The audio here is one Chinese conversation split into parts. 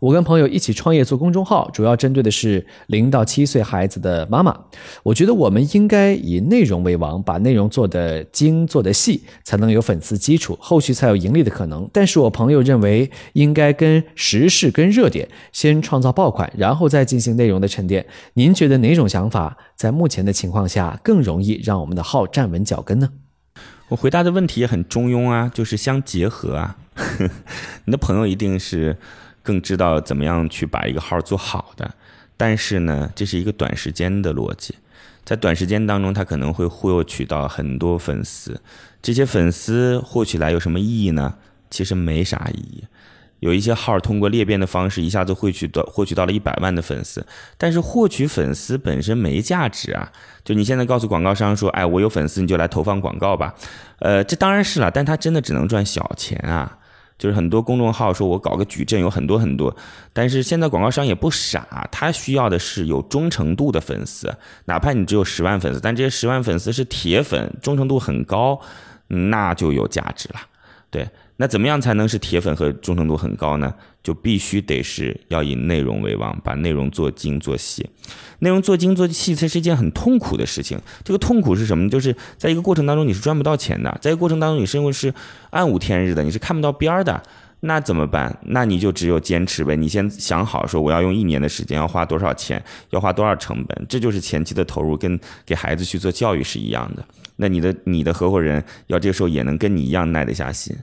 我跟朋友一起创业做公众号，主要针对的是零到七岁孩子的妈妈。我觉得我们应该以内容为王，把内容做得精、做得细，才能有粉丝基础，后续才有盈利的可能。但是我朋友认为，应该跟时事、跟热点，先创造爆款，然后再进行内容的沉淀。您觉得哪种想法在目前的情况下更容易让我们的号站稳脚跟呢？”我回答的问题也很中庸啊，就是相结合啊。你的朋友一定是更知道怎么样去把一个号做好的，但是呢，这是一个短时间的逻辑，在短时间当中，他可能会忽悠取到很多粉丝，这些粉丝获取来有什么意义呢？其实没啥意义。有一些号通过裂变的方式一下子获取到获取到了一百万的粉丝，但是获取粉丝本身没价值啊！就你现在告诉广告商说，哎，我有粉丝，你就来投放广告吧。呃，这当然是了，但他真的只能赚小钱啊！就是很多公众号说我搞个矩阵有很多很多，但是现在广告商也不傻，他需要的是有忠诚度的粉丝，哪怕你只有十万粉丝，但这些十万粉丝是铁粉，忠诚度很高，那就有价值了，对。那怎么样才能是铁粉和忠诚度很高呢？就必须得是要以内容为王，把内容做精做细。内容做精做细，这是一件很痛苦的事情。这个痛苦是什么？就是在一个过程当中你是赚不到钱的，在一个过程当中你是因为是暗无天日的，你是看不到边儿的。那怎么办？那你就只有坚持呗。你先想好说我要用一年的时间，要花多少钱，要花多少成本，这就是前期的投入，跟给孩子去做教育是一样的。那你的你的合伙人要这个时候也能跟你一样耐得下心。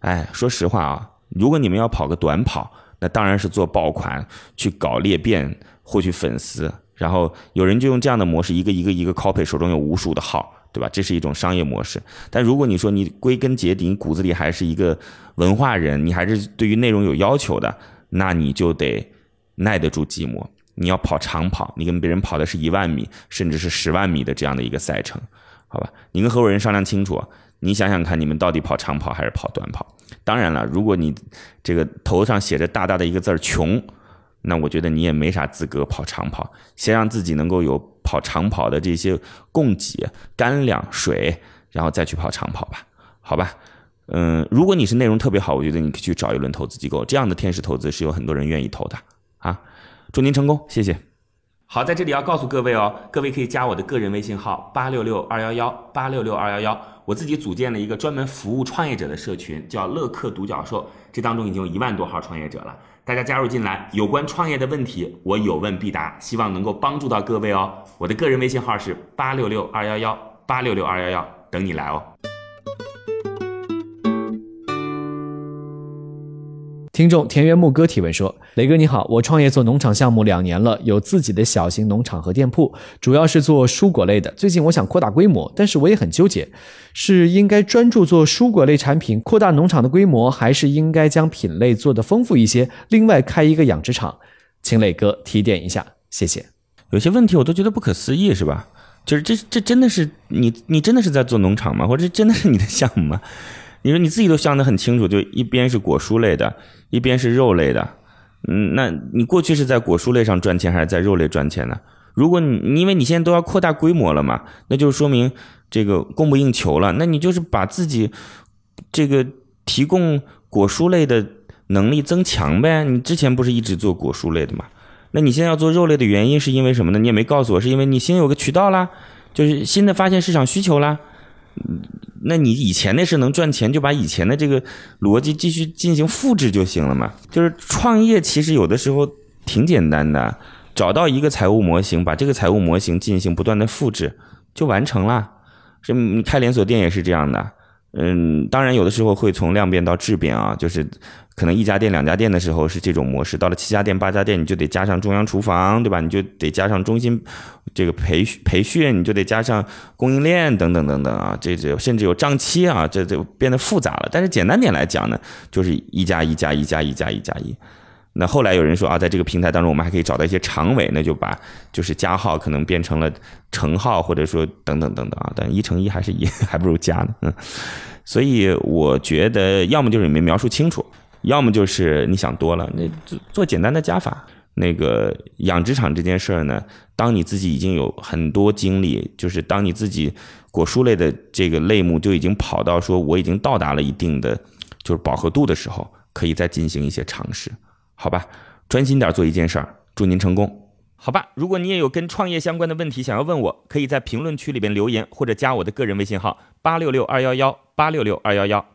哎，说实话啊，如果你们要跑个短跑，那当然是做爆款，去搞裂变，获取粉丝，然后有人就用这样的模式，一个一个一个 copy，手中有无数的号，对吧？这是一种商业模式。但如果你说你归根结底，你骨子里还是一个文化人，你还是对于内容有要求的，那你就得耐得住寂寞。你要跑长跑，你跟别人跑的是一万米，甚至是十万米的这样的一个赛程，好吧？你跟合伙人商量清楚。你想想看，你们到底跑长跑还是跑短跑？当然了，如果你这个头上写着大大的一个字儿“穷”，那我觉得你也没啥资格跑长跑。先让自己能够有跑长跑的这些供给、干粮、水，然后再去跑长跑吧，好吧？嗯，如果你是内容特别好，我觉得你可以去找一轮投资机构，这样的天使投资是有很多人愿意投的啊！祝您成功，谢谢。好，在这里要告诉各位哦，各位可以加我的个人微信号八六六二幺幺八六六二幺幺。我自己组建了一个专门服务创业者的社群，叫乐客独角兽，这当中已经有一万多号创业者了。大家加入进来，有关创业的问题，我有问必答，希望能够帮助到各位哦。我的个人微信号是八六六二幺幺八六六二幺幺，等你来哦。听众田园牧歌提问说：“雷哥你好，我创业做农场项目两年了，有自己的小型农场和店铺，主要是做蔬果类的。最近我想扩大规模，但是我也很纠结，是应该专注做蔬果类产品，扩大农场的规模，还是应该将品类做得丰富一些，另外开一个养殖场？请磊哥提点一下，谢谢。有些问题我都觉得不可思议，是吧？就是这这真的是你你真的是在做农场吗？或者真的是你的项目吗？你说你自己都想得很清楚，就一边是果蔬类的。”一边是肉类的，嗯，那你过去是在果蔬类上赚钱，还是在肉类赚钱呢？如果你因为你现在都要扩大规模了嘛，那就说明这个供不应求了。那你就是把自己这个提供果蔬类的能力增强呗。你之前不是一直做果蔬类的嘛？那你现在要做肉类的原因是因为什么呢？你也没告诉我，是因为你新有个渠道啦，就是新的发现市场需求啦。嗯那你以前那是能赚钱，就把以前的这个逻辑继续进行复制就行了嘛？就是创业其实有的时候挺简单的，找到一个财务模型，把这个财务模型进行不断的复制，就完成了。是你开连锁店也是这样的，嗯，当然有的时候会从量变到质变啊，就是。可能一家店、两家店的时候是这种模式，到了七家店、八家店，你就得加上中央厨房，对吧？你就得加上中心这个培培训，你就得加上供应链等等等等啊，这这甚至有账期啊，这就变得复杂了。但是简单点来讲呢，就是一加一加一加一加一加一。那后来有人说啊，在这个平台当中，我们还可以找到一些长尾，那就把就是加号可能变成了乘号，或者说等等等等啊。但一乘一还是一，还不如加呢。嗯，所以我觉得要么就是你没描述清楚。要么就是你想多了，那做做简单的加法。那个养殖场这件事儿呢，当你自己已经有很多经历，就是当你自己果蔬类的这个类目就已经跑到说我已经到达了一定的就是饱和度的时候，可以再进行一些尝试，好吧？专心点儿做一件事儿，祝您成功。好吧，如果你也有跟创业相关的问题想要问我，可以在评论区里边留言，或者加我的个人微信号八六六二幺幺八六六二幺幺。